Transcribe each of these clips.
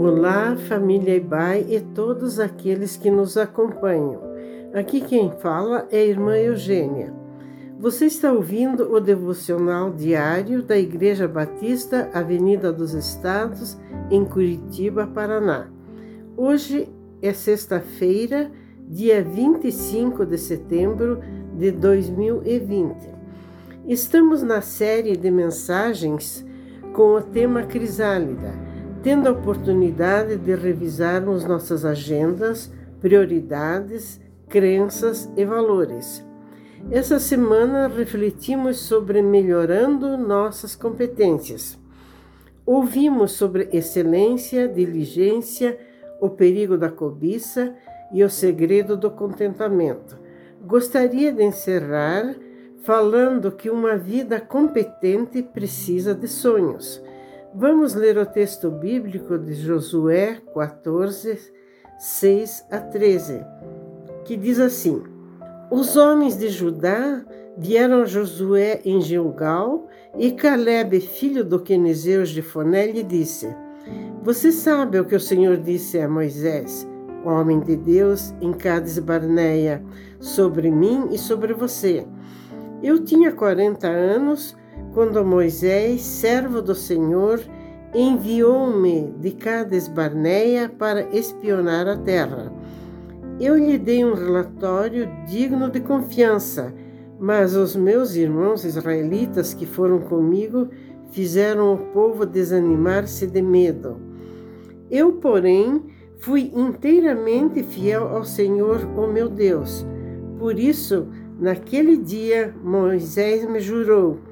Olá, família Ibai e todos aqueles que nos acompanham. Aqui quem fala é a irmã Eugênia. Você está ouvindo o devocional diário da Igreja Batista Avenida dos Estados, em Curitiba, Paraná. Hoje é sexta-feira, dia 25 de setembro de 2020. Estamos na série de mensagens com o tema Crisálida tendo a oportunidade de revisarmos nossas agendas, prioridades, crenças e valores. Essa semana refletimos sobre melhorando nossas competências. Ouvimos sobre excelência, diligência, o perigo da cobiça e o segredo do contentamento. Gostaria de encerrar falando que uma vida competente precisa de sonhos. Vamos ler o texto bíblico de Josué 14, 6 a 13, que diz assim: Os homens de Judá vieram a Josué em Gilgal e Caleb, filho do Quenizeu de Foné, lhe disse: Você sabe o que o Senhor disse a Moisés, homem de Deus, em Cades Barneia, sobre mim e sobre você. Eu tinha 40 anos quando Moisés, servo do Senhor, enviou-me de Cades Barneia para espionar a terra. Eu lhe dei um relatório digno de confiança, mas os meus irmãos israelitas que foram comigo fizeram o povo desanimar-se de medo. Eu, porém, fui inteiramente fiel ao Senhor, o meu Deus. Por isso, naquele dia, Moisés me jurou: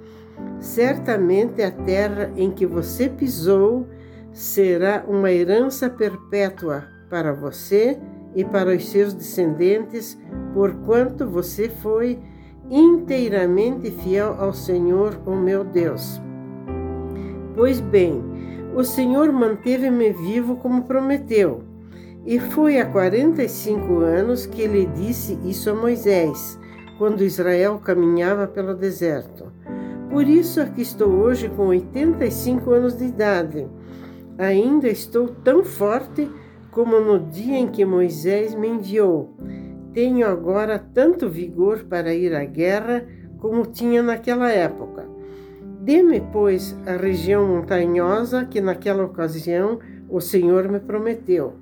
Certamente a terra em que você pisou será uma herança perpétua para você e para os seus descendentes, porquanto você foi inteiramente fiel ao Senhor, o meu Deus. Pois bem, o Senhor manteve-me vivo como prometeu. E foi há 45 anos que ele disse isso a Moisés, quando Israel caminhava pelo deserto. Por isso aqui estou hoje com 85 anos de idade. Ainda estou tão forte como no dia em que Moisés me enviou. Tenho agora tanto vigor para ir à guerra como tinha naquela época. Dê-me, pois, a região montanhosa que naquela ocasião o Senhor me prometeu.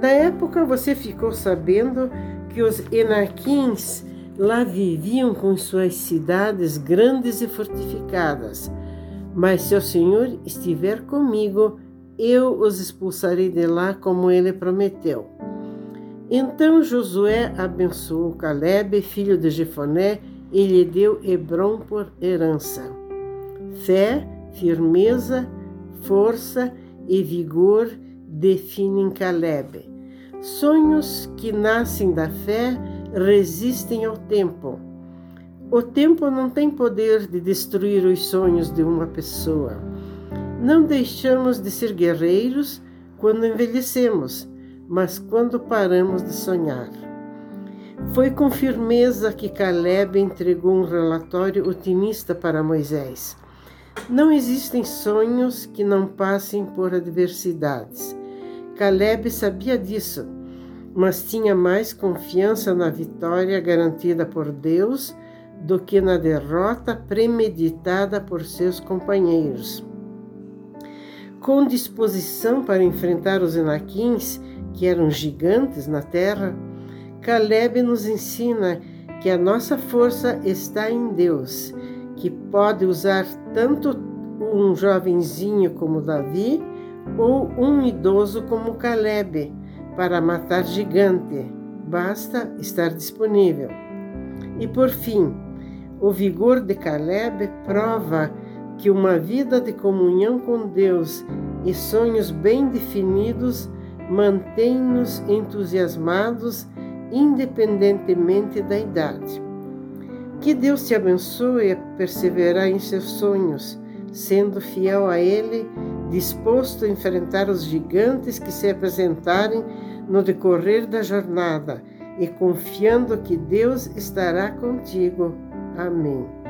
Na época você ficou sabendo que os Enaquins Lá viviam com suas cidades grandes e fortificadas. Mas se o Senhor estiver comigo, eu os expulsarei de lá como ele prometeu. Então Josué abençoou Caleb, filho de Jefoné, e lhe deu Hebron por herança. Fé, firmeza, força e vigor definem Caleb. Sonhos que nascem da fé resistem ao tempo. O tempo não tem poder de destruir os sonhos de uma pessoa. Não deixamos de ser guerreiros quando envelhecemos, mas quando paramos de sonhar. Foi com firmeza que Caleb entregou um relatório otimista para Moisés. Não existem sonhos que não passem por adversidades. Caleb sabia disso mas tinha mais confiança na vitória garantida por Deus do que na derrota premeditada por seus companheiros. Com disposição para enfrentar os Enaquins, que eram gigantes na terra, Caleb nos ensina que a nossa força está em Deus, que pode usar tanto um jovenzinho como Davi ou um idoso como Caleb para matar gigante, basta estar disponível. E por fim, o vigor de Caleb prova que uma vida de comunhão com Deus e sonhos bem definidos mantém-nos entusiasmados independentemente da idade. Que Deus te abençoe a perseverar em seus sonhos, sendo fiel a Ele, disposto a enfrentar os gigantes que se apresentarem no decorrer da jornada e confiando que Deus estará contigo. Amém.